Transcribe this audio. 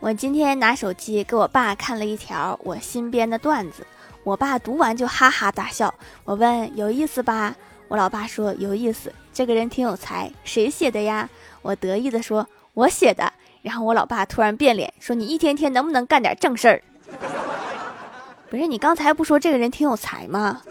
我今天拿手机给我爸看了一条我新编的段子。我爸读完就哈哈大笑。我问有意思吧？我老爸说有意思。这个人挺有才谁写的呀？我得意的说我写的。然后我老爸突然变脸说你一天天能不能干点正事儿？不是你刚才不说这个人挺有才吗？